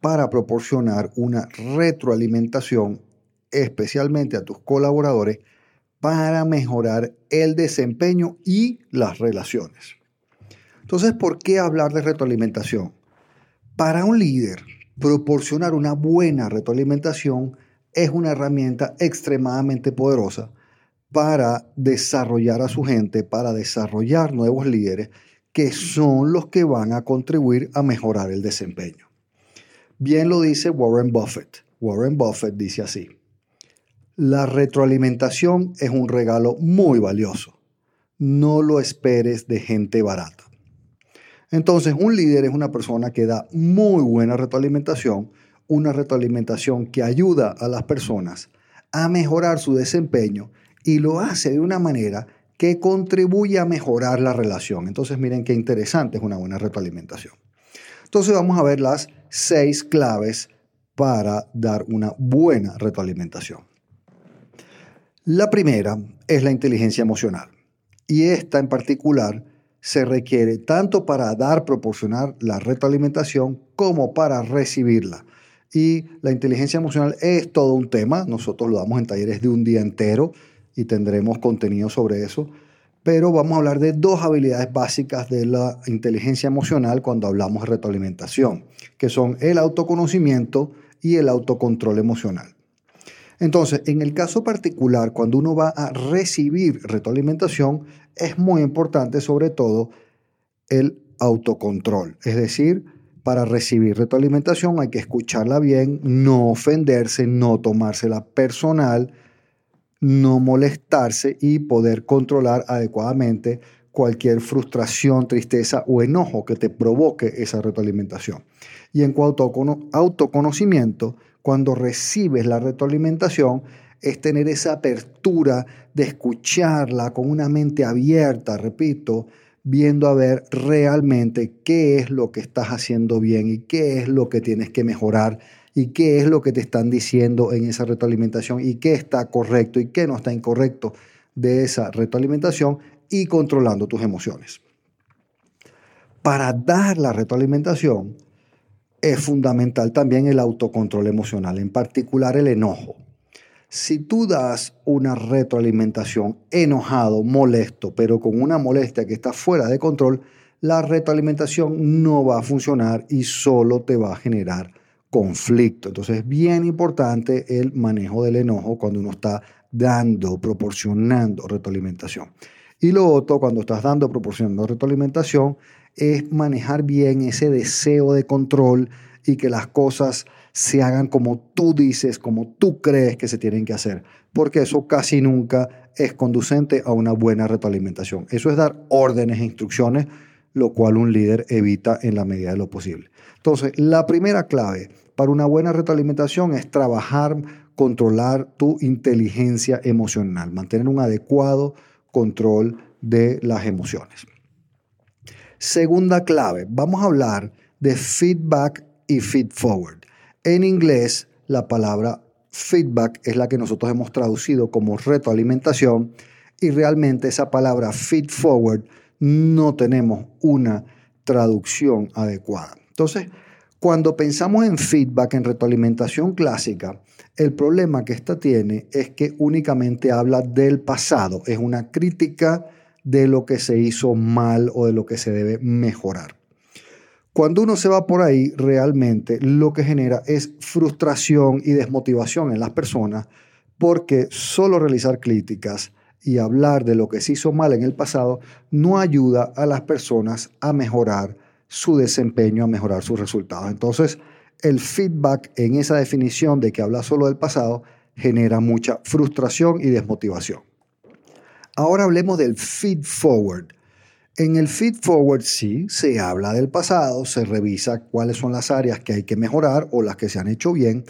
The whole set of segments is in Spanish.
para proporcionar una retroalimentación especialmente a tus colaboradores para mejorar el desempeño y las relaciones. Entonces, ¿por qué hablar de retroalimentación? Para un líder, proporcionar una buena retroalimentación es una herramienta extremadamente poderosa para desarrollar a su gente, para desarrollar nuevos líderes que son los que van a contribuir a mejorar el desempeño. Bien lo dice Warren Buffett. Warren Buffett dice así, la retroalimentación es un regalo muy valioso. No lo esperes de gente barata. Entonces, un líder es una persona que da muy buena retroalimentación, una retroalimentación que ayuda a las personas a mejorar su desempeño y lo hace de una manera que contribuye a mejorar la relación. Entonces, miren qué interesante es una buena retroalimentación. Entonces vamos a ver las seis claves para dar una buena retroalimentación. La primera es la inteligencia emocional y esta en particular se requiere tanto para dar, proporcionar la retroalimentación como para recibirla. Y la inteligencia emocional es todo un tema, nosotros lo damos en talleres de un día entero y tendremos contenido sobre eso pero vamos a hablar de dos habilidades básicas de la inteligencia emocional cuando hablamos de retroalimentación, que son el autoconocimiento y el autocontrol emocional. Entonces, en el caso particular, cuando uno va a recibir retroalimentación, es muy importante sobre todo el autocontrol. Es decir, para recibir retroalimentación hay que escucharla bien, no ofenderse, no tomársela personal, no molestarse y poder controlar adecuadamente cualquier frustración, tristeza o enojo que te provoque esa retroalimentación. Y en cuanto a autoconocimiento, cuando recibes la retroalimentación, es tener esa apertura de escucharla con una mente abierta, repito, viendo a ver realmente qué es lo que estás haciendo bien y qué es lo que tienes que mejorar y qué es lo que te están diciendo en esa retroalimentación y qué está correcto y qué no está incorrecto de esa retroalimentación y controlando tus emociones. Para dar la retroalimentación es fundamental también el autocontrol emocional, en particular el enojo. Si tú das una retroalimentación enojado, molesto, pero con una molestia que está fuera de control, la retroalimentación no va a funcionar y solo te va a generar conflicto. Entonces es bien importante el manejo del enojo cuando uno está dando, proporcionando retroalimentación. Y lo otro, cuando estás dando, proporcionando retroalimentación, es manejar bien ese deseo de control y que las cosas se hagan como tú dices, como tú crees que se tienen que hacer, porque eso casi nunca es conducente a una buena retroalimentación. Eso es dar órdenes e instrucciones, lo cual un líder evita en la medida de lo posible. Entonces, la primera clave para una buena retroalimentación es trabajar, controlar tu inteligencia emocional, mantener un adecuado control de las emociones. Segunda clave, vamos a hablar de feedback y feed forward. En inglés, la palabra feedback es la que nosotros hemos traducido como retroalimentación y realmente esa palabra feed forward no tenemos una traducción adecuada. Entonces, cuando pensamos en feedback, en retroalimentación clásica, el problema que esta tiene es que únicamente habla del pasado, es una crítica de lo que se hizo mal o de lo que se debe mejorar. Cuando uno se va por ahí, realmente lo que genera es frustración y desmotivación en las personas porque solo realizar críticas y hablar de lo que se hizo mal en el pasado no ayuda a las personas a mejorar su desempeño, a mejorar sus resultados. Entonces, el feedback en esa definición de que habla solo del pasado genera mucha frustración y desmotivación. Ahora hablemos del feed forward. En el feed forward sí se habla del pasado, se revisa cuáles son las áreas que hay que mejorar o las que se han hecho bien,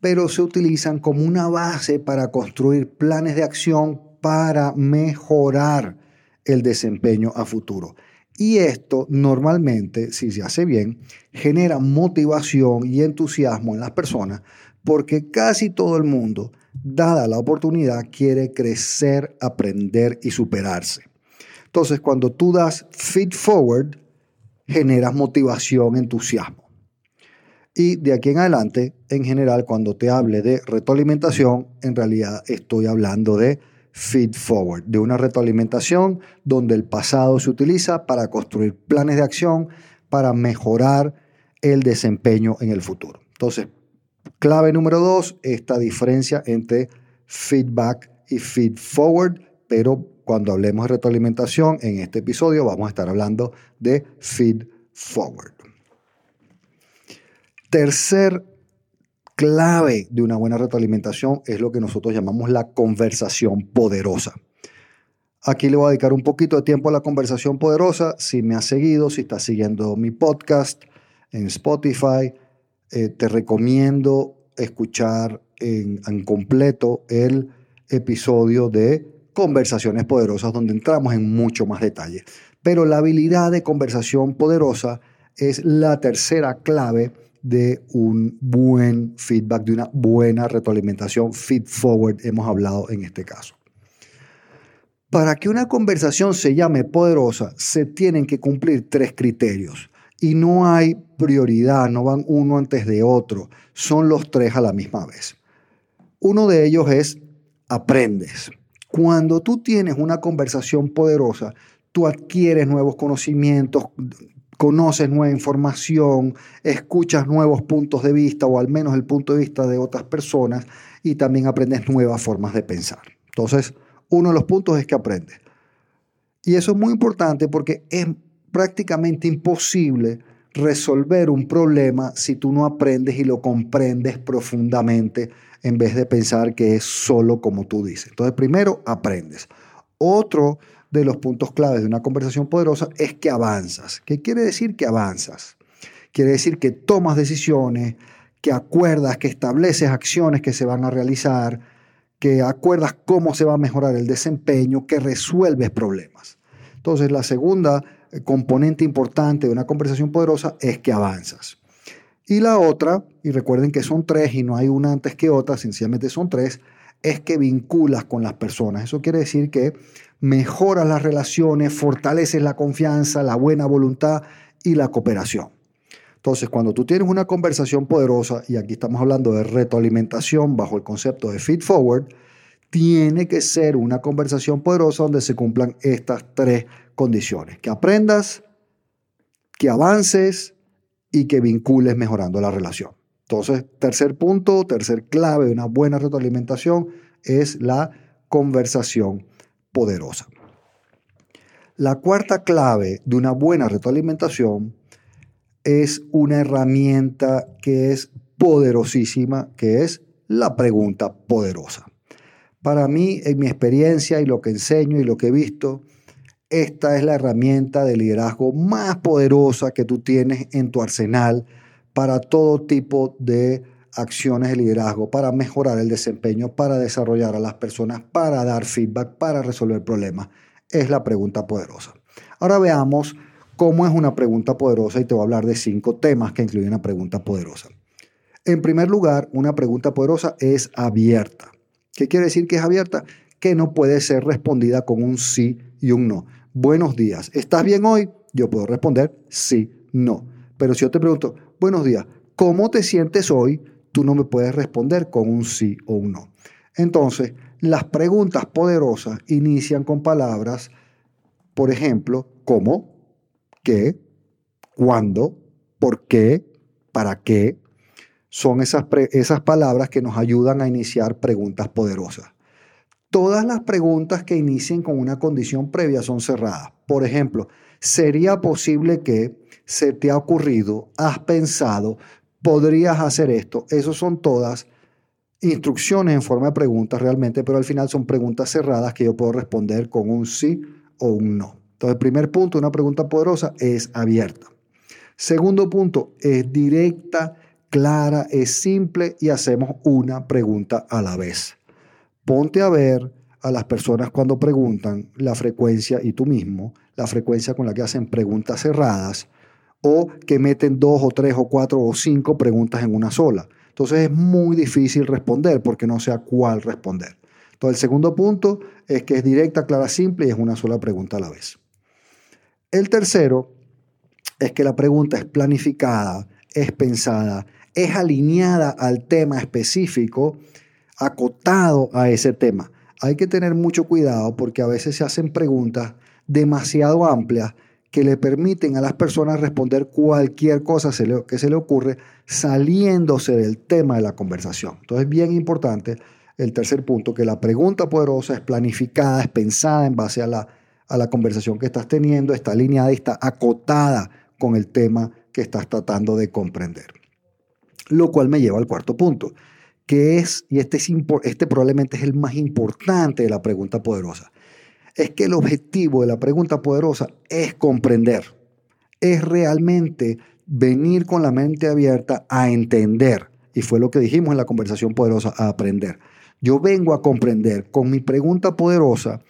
pero se utilizan como una base para construir planes de acción para mejorar el desempeño a futuro. Y esto normalmente, si se hace bien, genera motivación y entusiasmo en las personas porque casi todo el mundo, dada la oportunidad, quiere crecer, aprender y superarse. Entonces, cuando tú das feed forward, generas motivación, entusiasmo. Y de aquí en adelante, en general, cuando te hable de retroalimentación, en realidad estoy hablando de feed forward, de una retroalimentación donde el pasado se utiliza para construir planes de acción para mejorar el desempeño en el futuro. Entonces, clave número dos, esta diferencia entre feedback y feed forward, pero cuando hablemos de retroalimentación en este episodio vamos a estar hablando de feed forward. Tercer clave de una buena retroalimentación es lo que nosotros llamamos la conversación poderosa. Aquí le voy a dedicar un poquito de tiempo a la conversación poderosa. Si me has seguido, si estás siguiendo mi podcast en Spotify, eh, te recomiendo escuchar en, en completo el episodio de conversaciones poderosas donde entramos en mucho más detalle. Pero la habilidad de conversación poderosa es la tercera clave de un buen feedback, de una buena retroalimentación, feed forward, hemos hablado en este caso. Para que una conversación se llame poderosa, se tienen que cumplir tres criterios. Y no hay prioridad, no van uno antes de otro, son los tres a la misma vez. Uno de ellos es aprendes. Cuando tú tienes una conversación poderosa, tú adquieres nuevos conocimientos, conoces nueva información, escuchas nuevos puntos de vista o al menos el punto de vista de otras personas y también aprendes nuevas formas de pensar. Entonces, uno de los puntos es que aprendes. Y eso es muy importante porque es prácticamente imposible resolver un problema si tú no aprendes y lo comprendes profundamente en vez de pensar que es solo como tú dices. Entonces, primero, aprendes. Otro de los puntos claves de una conversación poderosa es que avanzas. ¿Qué quiere decir que avanzas? Quiere decir que tomas decisiones, que acuerdas, que estableces acciones que se van a realizar, que acuerdas cómo se va a mejorar el desempeño, que resuelves problemas. Entonces, la segunda eh, componente importante de una conversación poderosa es que avanzas. Y la otra, y recuerden que son tres y no hay una antes que otra, sencillamente son tres, es que vinculas con las personas. Eso quiere decir que mejoras las relaciones, fortaleces la confianza, la buena voluntad y la cooperación. Entonces, cuando tú tienes una conversación poderosa, y aquí estamos hablando de retroalimentación bajo el concepto de feed forward, tiene que ser una conversación poderosa donde se cumplan estas tres condiciones. Que aprendas, que avances y que vincules mejorando la relación. Entonces, tercer punto, tercer clave de una buena retroalimentación es la conversación poderosa. La cuarta clave de una buena retroalimentación es una herramienta que es poderosísima, que es la pregunta poderosa. Para mí, en mi experiencia y lo que enseño y lo que he visto, esta es la herramienta de liderazgo más poderosa que tú tienes en tu arsenal para todo tipo de acciones de liderazgo, para mejorar el desempeño, para desarrollar a las personas, para dar feedback, para resolver problemas. Es la pregunta poderosa. Ahora veamos cómo es una pregunta poderosa y te voy a hablar de cinco temas que incluyen una pregunta poderosa. En primer lugar, una pregunta poderosa es abierta. ¿Qué quiere decir que es abierta? Que no puede ser respondida con un sí y un no buenos días, ¿estás bien hoy? Yo puedo responder sí, no. Pero si yo te pregunto, buenos días, ¿cómo te sientes hoy? Tú no me puedes responder con un sí o un no. Entonces, las preguntas poderosas inician con palabras, por ejemplo, ¿cómo? ¿Qué? ¿Cuándo? ¿Por qué? ¿Para qué? Son esas, esas palabras que nos ayudan a iniciar preguntas poderosas. Todas las preguntas que inicien con una condición previa son cerradas. Por ejemplo, ¿sería posible que se te ha ocurrido, has pensado, podrías hacer esto? Esas son todas instrucciones en forma de preguntas realmente, pero al final son preguntas cerradas que yo puedo responder con un sí o un no. Entonces, el primer punto una pregunta poderosa es abierta. Segundo punto, es directa, clara, es simple y hacemos una pregunta a la vez. Ponte a ver a las personas cuando preguntan la frecuencia y tú mismo, la frecuencia con la que hacen preguntas cerradas o que meten dos o tres o cuatro o cinco preguntas en una sola. Entonces es muy difícil responder porque no sé a cuál responder. Entonces el segundo punto es que es directa, clara, simple y es una sola pregunta a la vez. El tercero es que la pregunta es planificada, es pensada, es alineada al tema específico, acotado a ese tema. Hay que tener mucho cuidado porque a veces se hacen preguntas demasiado amplias que le permiten a las personas responder cualquier cosa que se le ocurre saliéndose del tema de la conversación. Entonces es bien importante el tercer punto, que la pregunta poderosa es planificada, es pensada en base a la, a la conversación que estás teniendo, está alineada y está acotada con el tema que estás tratando de comprender. Lo cual me lleva al cuarto punto, que es, y este, es, este probablemente es el más importante de la pregunta poderosa, es que el objetivo de la pregunta poderosa es comprender, es realmente venir con la mente abierta a entender. Y fue lo que dijimos en la conversación poderosa, a aprender. Yo vengo a comprender. Con mi pregunta poderosa,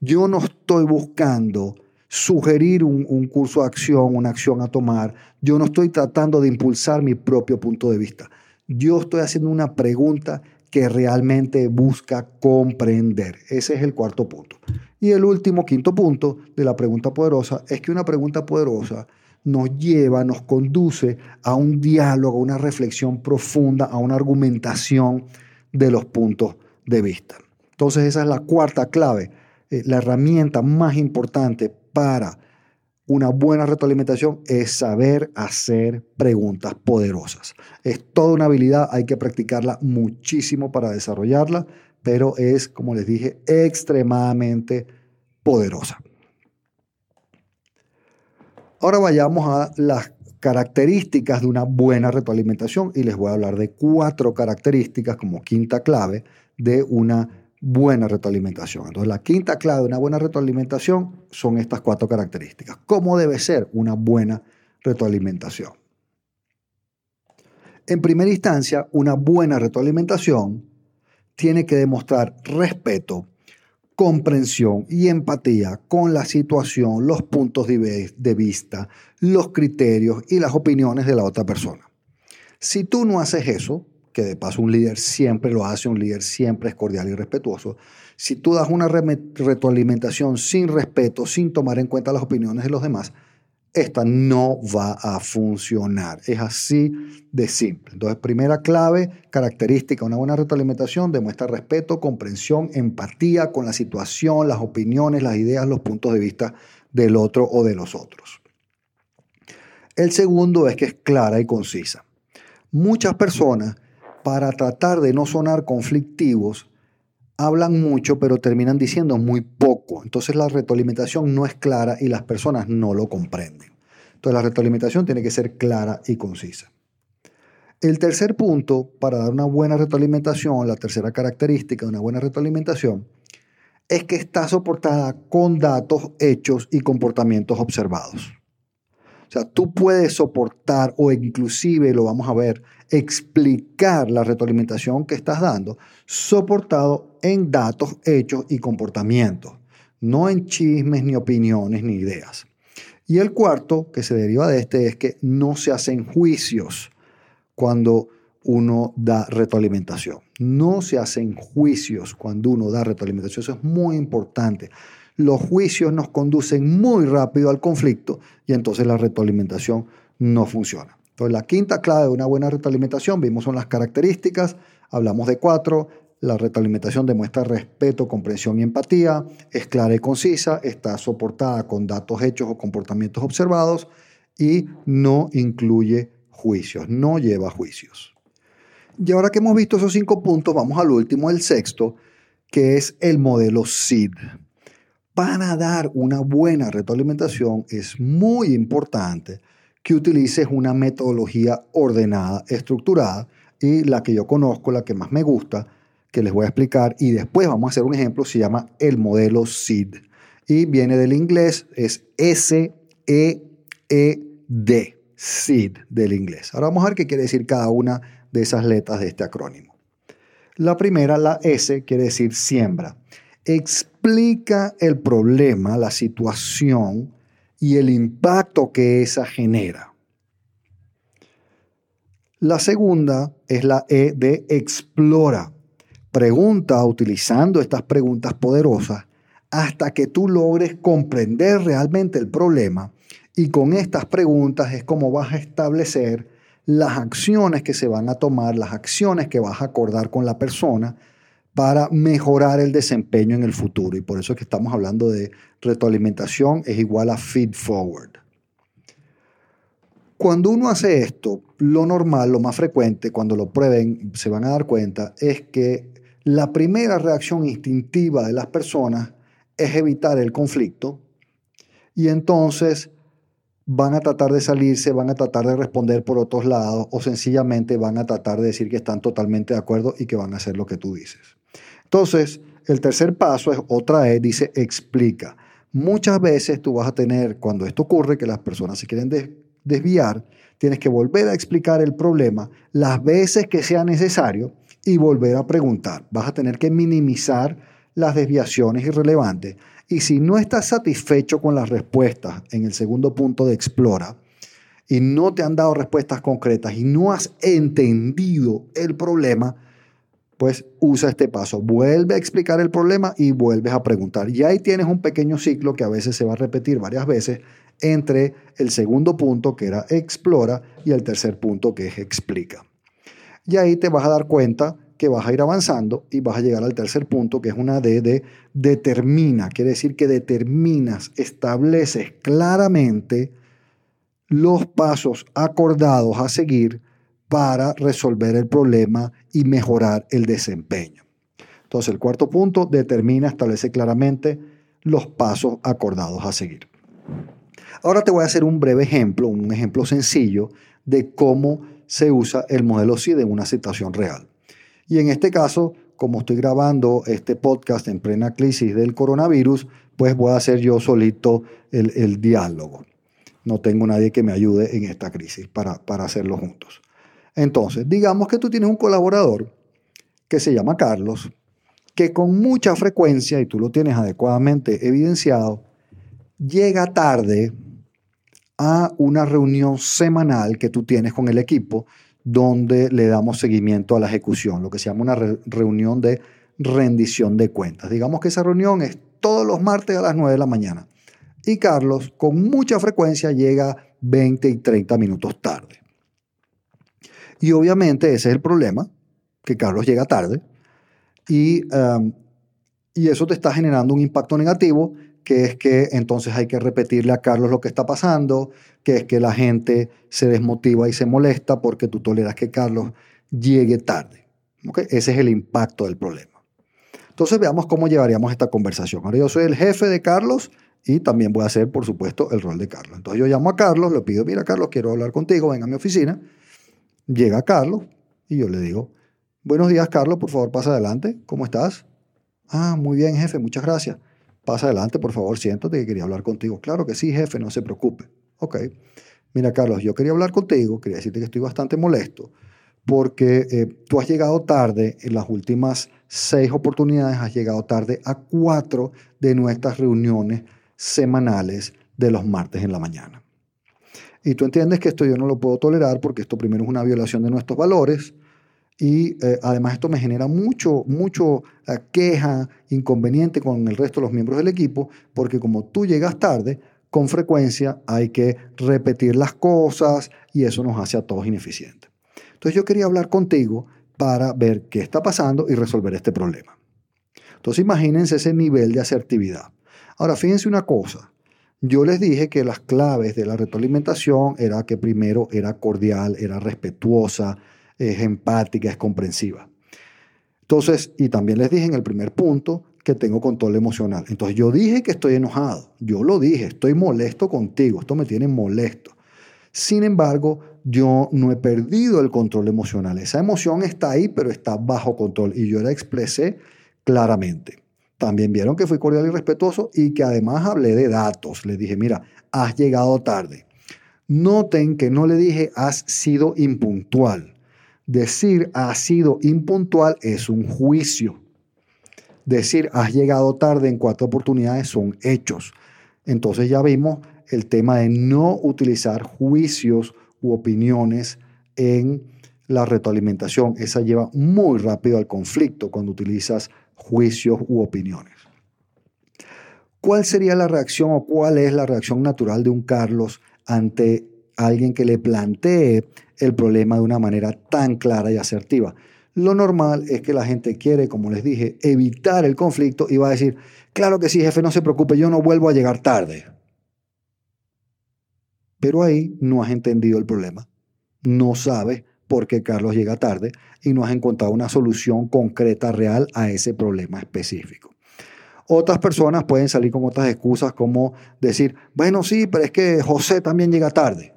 yo no estoy buscando sugerir un, un, curso de acción, una acción a tomar. Yo no estoy tratando de impulsar mi propio punto de vista. Yo estoy haciendo una pregunta que realmente busca comprender. Ese es el cuarto punto. Y el último, quinto punto de la pregunta poderosa es que una pregunta poderosa nos lleva, nos conduce a un diálogo, a una reflexión profunda, a una argumentación de los puntos de vista. Entonces esa es la cuarta clave, eh, la herramienta más importante para una buena retroalimentación es saber hacer preguntas poderosas. Es toda una habilidad, hay que practicarla muchísimo para desarrollarla, pero es, como les dije, extremadamente poderosa. Ahora vayamos a las características de una buena retroalimentación y les voy a hablar de cuatro características como quinta clave de una buena retroalimentación. Entonces, la quinta clave de una buena retroalimentación son estas cuatro características. ¿Cómo debe ser una buena retroalimentación? En primera instancia, una buena retroalimentación tiene que demostrar respeto, comprensión y empatía con la situación, los puntos de vista, los criterios y las opiniones de la otra persona. Si tú no haces eso, que de paso un líder siempre lo hace, un líder siempre es cordial y respetuoso. Si tú das una retroalimentación sin respeto, sin tomar en cuenta las opiniones de los demás, esta no va a funcionar. Es así de simple. Entonces, primera clave, característica, una buena retroalimentación demuestra respeto, comprensión, empatía con la situación, las opiniones, las ideas, los puntos de vista del otro o de los otros. El segundo es que es clara y concisa. Muchas personas para tratar de no sonar conflictivos, hablan mucho pero terminan diciendo muy poco. Entonces la retroalimentación no es clara y las personas no lo comprenden. Entonces la retroalimentación tiene que ser clara y concisa. El tercer punto para dar una buena retroalimentación, la tercera característica de una buena retroalimentación, es que está soportada con datos, hechos y comportamientos observados. O sea, tú puedes soportar o inclusive, lo vamos a ver, explicar la retroalimentación que estás dando, soportado en datos, hechos y comportamientos, no en chismes, ni opiniones, ni ideas. Y el cuarto, que se deriva de este, es que no se hacen juicios cuando uno da retroalimentación. No se hacen juicios cuando uno da retroalimentación. Eso es muy importante los juicios nos conducen muy rápido al conflicto y entonces la retroalimentación no funciona. Entonces la quinta clave de una buena retroalimentación, vimos son las características, hablamos de cuatro, la retroalimentación demuestra respeto, comprensión y empatía, es clara y concisa, está soportada con datos hechos o comportamientos observados y no incluye juicios, no lleva juicios. Y ahora que hemos visto esos cinco puntos, vamos al último, el sexto, que es el modelo SID para dar una buena retroalimentación es muy importante que utilices una metodología ordenada, estructurada y la que yo conozco, la que más me gusta, que les voy a explicar y después vamos a hacer un ejemplo, se llama el modelo SID. y viene del inglés, es S-E-E-D, SEED del inglés. Ahora vamos a ver qué quiere decir cada una de esas letras de este acrónimo. La primera, la S, quiere decir siembra. Explica el problema, la situación y el impacto que esa genera. La segunda es la E de explora. Pregunta utilizando estas preguntas poderosas hasta que tú logres comprender realmente el problema y con estas preguntas es como vas a establecer las acciones que se van a tomar, las acciones que vas a acordar con la persona para mejorar el desempeño en el futuro. Y por eso es que estamos hablando de retroalimentación es igual a feed forward. Cuando uno hace esto, lo normal, lo más frecuente, cuando lo prueben, se van a dar cuenta, es que la primera reacción instintiva de las personas es evitar el conflicto y entonces van a tratar de salirse, van a tratar de responder por otros lados o sencillamente van a tratar de decir que están totalmente de acuerdo y que van a hacer lo que tú dices. Entonces, el tercer paso es otra E, dice explica. Muchas veces tú vas a tener, cuando esto ocurre, que las personas se quieren desviar, tienes que volver a explicar el problema las veces que sea necesario y volver a preguntar. Vas a tener que minimizar las desviaciones irrelevantes. Y si no estás satisfecho con las respuestas en el segundo punto de explora y no te han dado respuestas concretas y no has entendido el problema, pues usa este paso. Vuelve a explicar el problema y vuelves a preguntar. Y ahí tienes un pequeño ciclo que a veces se va a repetir varias veces entre el segundo punto que era explora y el tercer punto que es explica. Y ahí te vas a dar cuenta que vas a ir avanzando y vas a llegar al tercer punto, que es una D de determina. Quiere decir que determinas, estableces claramente los pasos acordados a seguir para resolver el problema y mejorar el desempeño. Entonces, el cuarto punto, determina, establece claramente los pasos acordados a seguir. Ahora te voy a hacer un breve ejemplo, un ejemplo sencillo de cómo se usa el modelo SID en una situación real. Y en este caso, como estoy grabando este podcast en plena crisis del coronavirus, pues voy a hacer yo solito el, diálogo. No tengo nadie que me ayude en esta crisis para, para hacerlo juntos. Entonces, digamos que tú tienes un colaborador que se llama Carlos, que con mucha frecuencia, y tú lo tienes adecuadamente evidenciado, llega tarde a una reunión semanal que tú tienes con el equipo donde le damos seguimiento a la ejecución, lo que se llama una reunión de rendición de cuentas. Digamos que esa reunión es todos los martes a las 9 de la mañana. Y Carlos con mucha frecuencia llega 20 y 30 minutos tarde. Y obviamente ese es el problema, que Carlos llega tarde. Y, um, y eso te está generando un impacto negativo que es que entonces hay que repetirle a Carlos lo que está pasando, que es que la gente se desmotiva y se molesta porque tú toleras que Carlos llegue tarde. Ese es el impacto del problema. Entonces veamos cómo llevaríamos esta conversación. Ahora yo soy el jefe de Carlos y también voy a hacer, por supuesto, el rol de Carlos. Entonces yo llamo a Carlos, le pido, mira Carlos, quiero hablar contigo, ven a mi oficina. Llega Carlos y yo le digo, buenos días Carlos, por favor pasa adelante, ¿cómo estás? Ah, muy bien jefe, muchas gracias. Pasa adelante, por favor, siéntate que quería hablar contigo. Claro que sí, jefe, no se preocupe. Ok. Mira, Carlos, yo quería hablar contigo, quería decirte que estoy bastante molesto porque eh, tú has llegado tarde en las últimas seis oportunidades, has llegado tarde a cuatro de nuestras reuniones semanales de los martes en la mañana. Y tú entiendes que esto yo no lo puedo tolerar porque esto primero es una violación de nuestros valores, y eh, además esto me genera mucho, mucho eh, queja, inconveniente con el resto de los miembros del equipo, porque como tú llegas tarde, con frecuencia hay que repetir las cosas y eso nos hace a todos ineficientes. Entonces yo quería hablar contigo para ver qué está pasando y resolver este problema. Entonces imagínense ese nivel de asertividad. Ahora fíjense una cosa, yo les dije que las claves de la retroalimentación era que primero era cordial, era respetuosa, es empática, es comprensiva. Entonces, y también les dije en el primer punto que tengo control emocional. Entonces yo dije que estoy enojado, yo lo dije, estoy molesto contigo, esto me tiene molesto. Sin embargo, yo no he perdido el control emocional. Esa emoción está ahí, pero está bajo control y yo la expresé claramente. También vieron que fui cordial y respetuoso y que además hablé de datos. Les dije, mira, has llegado tarde. Noten que no le dije has sido impuntual. Decir has sido impuntual es un juicio. Decir has llegado tarde en cuatro oportunidades son hechos. Entonces ya vimos el tema de no utilizar juicios u opiniones en la retroalimentación. Esa lleva muy rápido al conflicto cuando utilizas juicios u opiniones. ¿Cuál sería la reacción o cuál es la reacción natural de un Carlos ante alguien que le plantee el problema de una manera tan clara y asertiva? Lo normal es que la gente quiere, como les dije, evitar el conflicto y va a decir, claro que sí, jefe, no se preocupe, yo no vuelvo a llegar tarde. Pero ahí no has entendido el problema. No sabes por qué Carlos llega tarde y no has encontrado una solución concreta, real a ese problema específico. Otras personas pueden salir con otras excusas como decir, bueno, sí, pero es que José también llega tarde.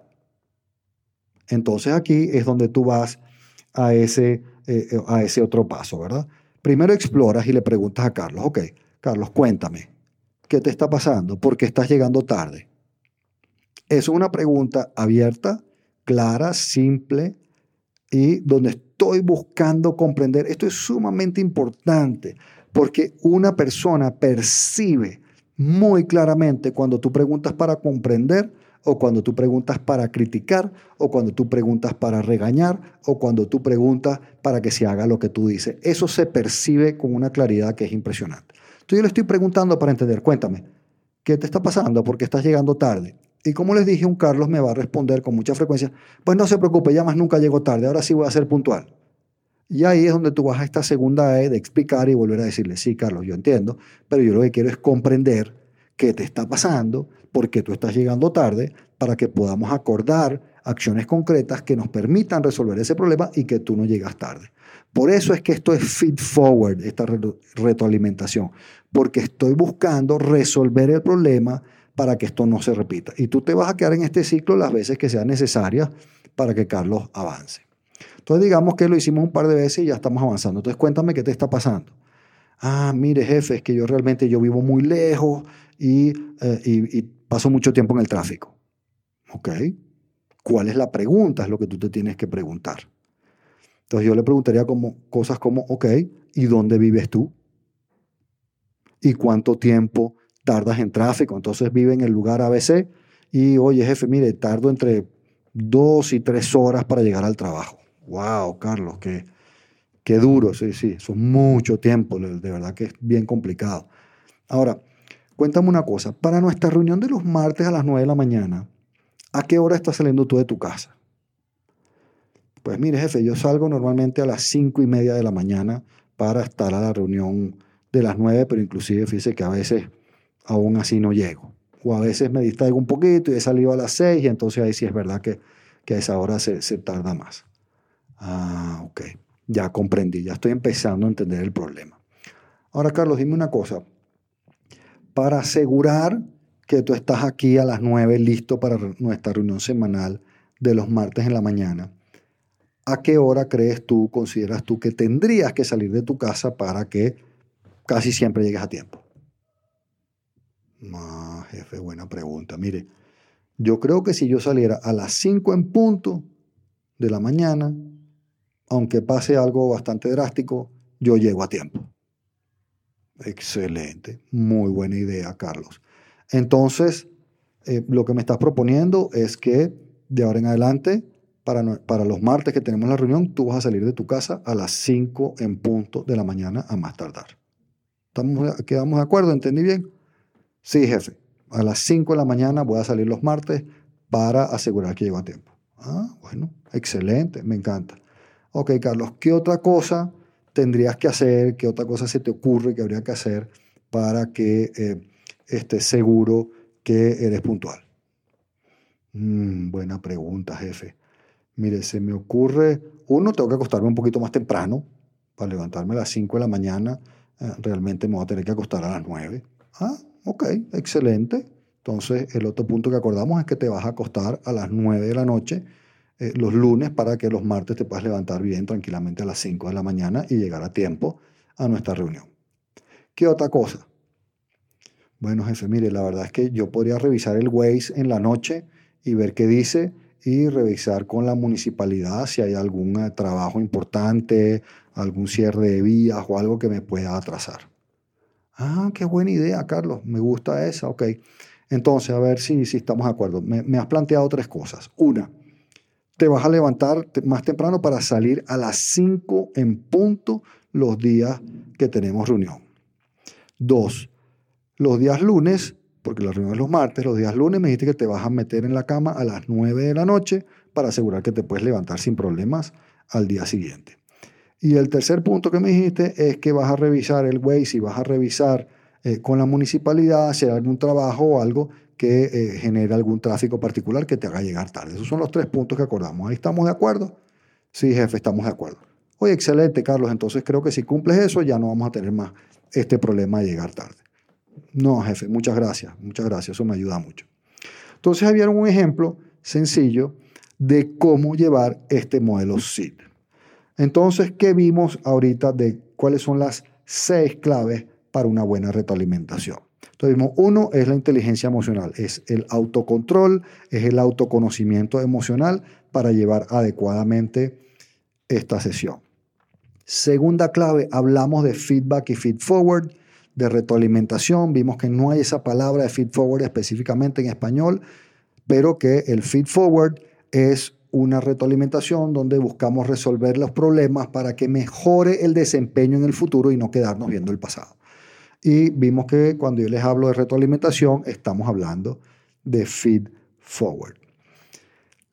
Entonces aquí es donde tú vas a ese, eh, eh, a ese otro paso, ¿verdad? Primero exploras y le preguntas a Carlos, ok, Carlos, cuéntame, ¿qué te está pasando? ¿Por qué estás llegando tarde? Es una pregunta abierta, clara, simple y donde estoy buscando comprender. Esto es sumamente importante porque una persona percibe muy claramente cuando tú preguntas para comprender o cuando tú preguntas para criticar o cuando tú preguntas para regañar o cuando tú preguntas para que se haga lo que tú dices. Eso se percibe con una claridad que es impresionante. Entonces yo le estoy preguntando para entender, cuéntame, ¿qué te está pasando? ¿Por qué estás llegando tarde? Y como les dije, un Carlos me va a responder con mucha frecuencia, pues no se preocupe, ya más nunca llego tarde, ahora sí voy a ser puntual. Y ahí es donde tú vas a esta segunda E de explicar y volver a decirle, sí, Carlos, yo entiendo, pero yo lo que quiero es comprender qué te está pasando, por qué tú estás llegando tarde, para que podamos acordar acciones concretas que nos permitan resolver ese problema y que tú no llegas tarde. Por eso es que esto es feed forward, esta retroalimentación, porque estoy buscando resolver el problema para que esto no se repita. Y tú te vas a quedar en este ciclo las veces que sean necesarias para que Carlos avance. Entonces digamos que lo hicimos un par de veces y ya estamos avanzando. Entonces cuéntame qué te está pasando. Ah, mire jefe, es que yo realmente yo vivo muy lejos y, eh, y paso mucho tiempo en el tráfico. Ok. ¿Cuál es la pregunta? Es lo que tú te tienes que preguntar. Entonces yo le preguntaría como, cosas como, ok, ¿y dónde vives tú? ¿Y cuánto tiempo tardas en tráfico, entonces vive en el lugar ABC y, oye, jefe, mire, tardo entre dos y tres horas para llegar al trabajo. Wow, Carlos, qué, qué duro, sí, sí, eso es mucho tiempo, de verdad que es bien complicado. Ahora, cuéntame una cosa, para nuestra reunión de los martes a las 9 de la mañana, ¿a qué hora estás saliendo tú de tu casa? Pues mire, jefe, yo salgo normalmente a las cinco y media de la mañana para estar a la reunión de las 9, pero inclusive fíjese que a veces aún así no llego. O a veces me distraigo un poquito y he salido a las 6 y entonces ahí sí es verdad que, que a esa hora se, se tarda más. Ah, ok. Ya comprendí, ya estoy empezando a entender el problema. Ahora, Carlos, dime una cosa. Para asegurar que tú estás aquí a las 9 listo para nuestra reunión semanal de los martes en la mañana, ¿a qué hora crees tú, consideras tú que tendrías que salir de tu casa para que casi siempre llegues a tiempo? Ah, jefe, buena pregunta. Mire, yo creo que si yo saliera a las 5 en punto de la mañana, aunque pase algo bastante drástico, yo llego a tiempo. Excelente, muy buena idea, Carlos. Entonces, eh, lo que me estás proponiendo es que de ahora en adelante, para, para los martes que tenemos la reunión, tú vas a salir de tu casa a las 5 en punto de la mañana a más tardar. ¿Estamos, ¿Quedamos de acuerdo? ¿Entendí bien? Sí, jefe, a las 5 de la mañana voy a salir los martes para asegurar que llego a tiempo. Ah, bueno, excelente, me encanta. Ok, Carlos, ¿qué otra cosa tendrías que hacer? ¿Qué otra cosa se te ocurre que habría que hacer para que eh, estés seguro que eres puntual? Mm, buena pregunta, jefe. Mire, se me ocurre, uno, tengo que acostarme un poquito más temprano para levantarme a las 5 de la mañana. Eh, realmente me voy a tener que acostar a las 9. Ah, Ok, excelente. Entonces, el otro punto que acordamos es que te vas a acostar a las 9 de la noche eh, los lunes para que los martes te puedas levantar bien tranquilamente a las 5 de la mañana y llegar a tiempo a nuestra reunión. ¿Qué otra cosa? Bueno, jefe, mire, la verdad es que yo podría revisar el Waze en la noche y ver qué dice y revisar con la municipalidad si hay algún eh, trabajo importante, algún cierre de vías o algo que me pueda atrasar. Ah, qué buena idea, Carlos. Me gusta esa, ok. Entonces, a ver si, estamos de acuerdo. Me, me has planteado tres cosas. Una, te vas a levantar más temprano para salir a las 5 en punto los días que tenemos reunión. Dos, los días lunes porque la reunión es los martes, los días lunes me dijiste que te vas a meter en la cama a las 9 de la noche para asegurar que te puedes levantar sin problemas al día siguiente. Y el tercer punto que me dijiste es que vas a revisar el Waze y vas a revisar eh, con la municipalidad si hay algún trabajo o algo que eh, genere algún tráfico particular que te haga llegar tarde. Esos son los tres puntos que acordamos. ¿Ahí estamos de acuerdo? Sí, jefe, estamos de acuerdo. Oye, excelente, Carlos. Entonces creo que si cumples eso ya no vamos a tener más este problema de llegar tarde. No, jefe, muchas gracias, muchas gracias, eso me ayuda mucho. Entonces había un ejemplo sencillo de cómo llevar este modelo SID. Entonces, ¿qué vimos ahorita de cuáles son las seis claves para una buena retroalimentación? Entonces vimos, uno es la inteligencia emocional, es el autocontrol, es el autoconocimiento emocional para llevar adecuadamente esta sesión. Segunda clave, hablamos de feedback y feed forward de retroalimentación. Vimos que no hay esa palabra de feed forward específicamente en español, pero que el feed forward es una retroalimentación donde buscamos resolver los problemas para que mejore el desempeño en el futuro y no quedarnos viendo el pasado. Y vimos que cuando yo les hablo de retroalimentación, estamos hablando de feed forward.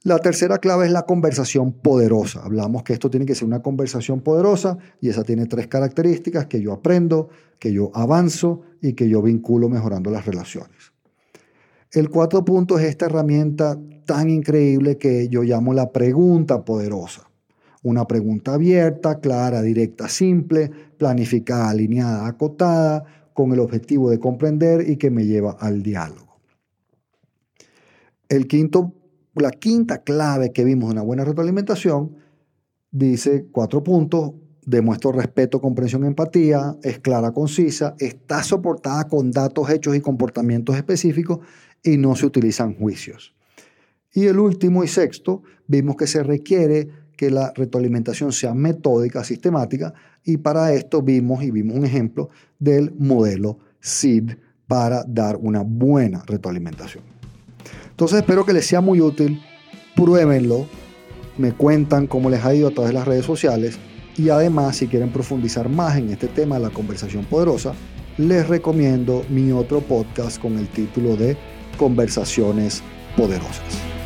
La tercera clave es la conversación poderosa. Hablamos que esto tiene que ser una conversación poderosa y esa tiene tres características que yo aprendo, que yo avanzo y que yo vinculo mejorando las relaciones. El cuatro puntos es esta herramienta tan increíble que yo llamo la pregunta poderosa. Una pregunta abierta, clara, directa, simple, planificada, alineada, acotada, con el objetivo de comprender y que me lleva al diálogo. El quinto la quinta clave que vimos de una buena retroalimentación dice cuatro puntos, demuestro respeto, comprensión, empatía, es clara, concisa, está soportada con datos, hechos y comportamientos específicos y no se utilizan juicios. Y el último y sexto, vimos que se requiere que la retroalimentación sea metódica, sistemática, y para esto vimos y vimos un ejemplo del modelo SID para dar una buena retroalimentación. Entonces espero que les sea muy útil, pruébenlo, me cuentan cómo les ha ido a través de las redes sociales y además si quieren profundizar más en este tema de la conversación poderosa, les recomiendo mi otro podcast con el título de Conversaciones Poderosas.